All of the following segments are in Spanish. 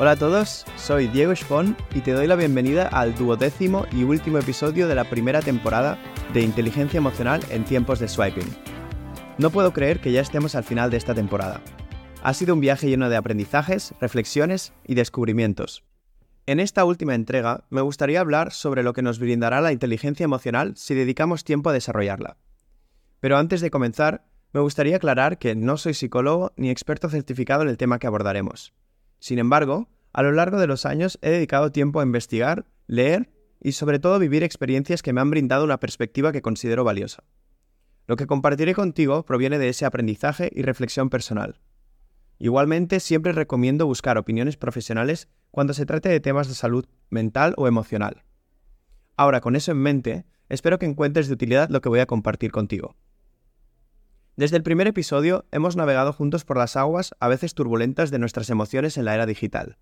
Hola a todos, soy Diego Spon y te doy la bienvenida al duodécimo y último episodio de la primera temporada de Inteligencia Emocional en tiempos de swiping. No puedo creer que ya estemos al final de esta temporada. Ha sido un viaje lleno de aprendizajes, reflexiones y descubrimientos. En esta última entrega me gustaría hablar sobre lo que nos brindará la inteligencia emocional si dedicamos tiempo a desarrollarla. Pero antes de comenzar, me gustaría aclarar que no soy psicólogo ni experto certificado en el tema que abordaremos. Sin embargo, a lo largo de los años he dedicado tiempo a investigar, leer y sobre todo vivir experiencias que me han brindado una perspectiva que considero valiosa. Lo que compartiré contigo proviene de ese aprendizaje y reflexión personal. Igualmente, siempre recomiendo buscar opiniones profesionales cuando se trate de temas de salud mental o emocional. Ahora, con eso en mente, espero que encuentres de utilidad lo que voy a compartir contigo. Desde el primer episodio hemos navegado juntos por las aguas a veces turbulentas de nuestras emociones en la era digital.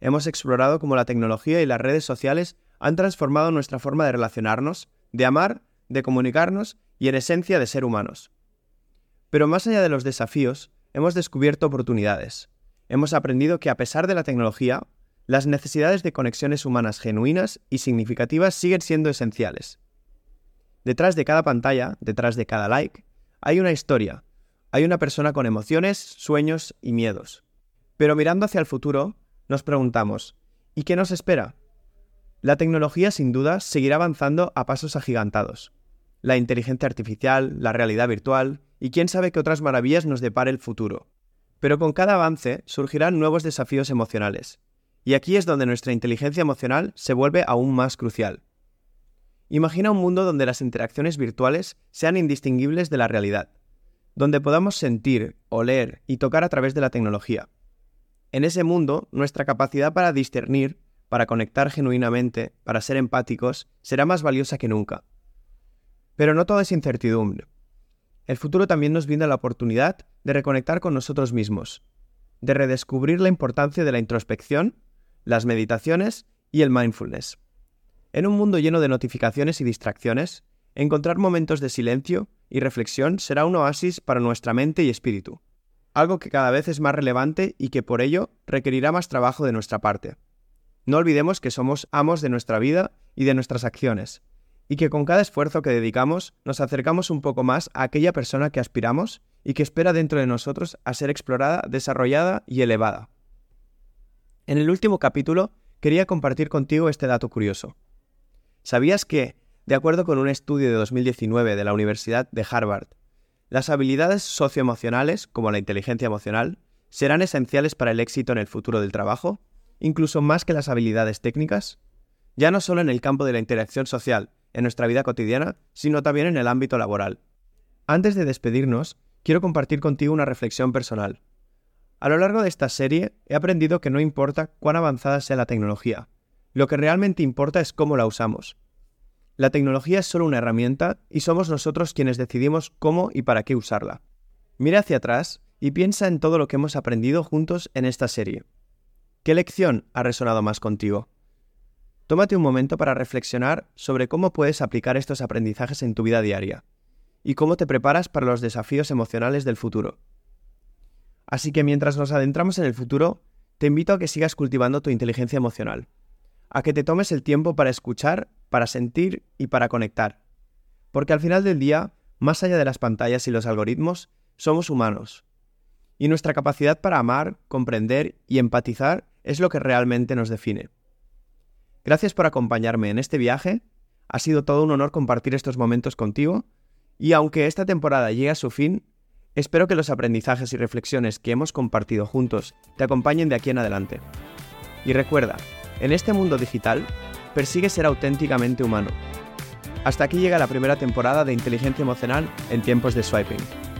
Hemos explorado cómo la tecnología y las redes sociales han transformado nuestra forma de relacionarnos, de amar, de comunicarnos y en esencia de ser humanos. Pero más allá de los desafíos, hemos descubierto oportunidades. Hemos aprendido que a pesar de la tecnología, las necesidades de conexiones humanas genuinas y significativas siguen siendo esenciales. Detrás de cada pantalla, detrás de cada like, hay una historia, hay una persona con emociones, sueños y miedos. Pero mirando hacia el futuro, nos preguntamos, ¿y qué nos espera? La tecnología sin duda seguirá avanzando a pasos agigantados. La inteligencia artificial, la realidad virtual y quién sabe qué otras maravillas nos depare el futuro. Pero con cada avance surgirán nuevos desafíos emocionales. Y aquí es donde nuestra inteligencia emocional se vuelve aún más crucial. Imagina un mundo donde las interacciones virtuales sean indistinguibles de la realidad, donde podamos sentir, oler y tocar a través de la tecnología. En ese mundo, nuestra capacidad para discernir, para conectar genuinamente, para ser empáticos, será más valiosa que nunca. Pero no todo es incertidumbre. El futuro también nos brinda la oportunidad de reconectar con nosotros mismos, de redescubrir la importancia de la introspección, las meditaciones y el mindfulness. En un mundo lleno de notificaciones y distracciones, encontrar momentos de silencio y reflexión será un oasis para nuestra mente y espíritu, algo que cada vez es más relevante y que por ello requerirá más trabajo de nuestra parte. No olvidemos que somos amos de nuestra vida y de nuestras acciones, y que con cada esfuerzo que dedicamos nos acercamos un poco más a aquella persona que aspiramos y que espera dentro de nosotros a ser explorada, desarrollada y elevada. En el último capítulo quería compartir contigo este dato curioso. ¿Sabías que, de acuerdo con un estudio de 2019 de la Universidad de Harvard, las habilidades socioemocionales, como la inteligencia emocional, serán esenciales para el éxito en el futuro del trabajo, incluso más que las habilidades técnicas? Ya no solo en el campo de la interacción social, en nuestra vida cotidiana, sino también en el ámbito laboral. Antes de despedirnos, quiero compartir contigo una reflexión personal. A lo largo de esta serie he aprendido que no importa cuán avanzada sea la tecnología, lo que realmente importa es cómo la usamos. La tecnología es solo una herramienta y somos nosotros quienes decidimos cómo y para qué usarla. Mira hacia atrás y piensa en todo lo que hemos aprendido juntos en esta serie. ¿Qué lección ha resonado más contigo? Tómate un momento para reflexionar sobre cómo puedes aplicar estos aprendizajes en tu vida diaria y cómo te preparas para los desafíos emocionales del futuro. Así que mientras nos adentramos en el futuro, te invito a que sigas cultivando tu inteligencia emocional a que te tomes el tiempo para escuchar, para sentir y para conectar. Porque al final del día, más allá de las pantallas y los algoritmos, somos humanos. Y nuestra capacidad para amar, comprender y empatizar es lo que realmente nos define. Gracias por acompañarme en este viaje. Ha sido todo un honor compartir estos momentos contigo. Y aunque esta temporada llegue a su fin, espero que los aprendizajes y reflexiones que hemos compartido juntos te acompañen de aquí en adelante. Y recuerda, en este mundo digital, persigue ser auténticamente humano. Hasta aquí llega la primera temporada de Inteligencia Emocional en tiempos de swiping.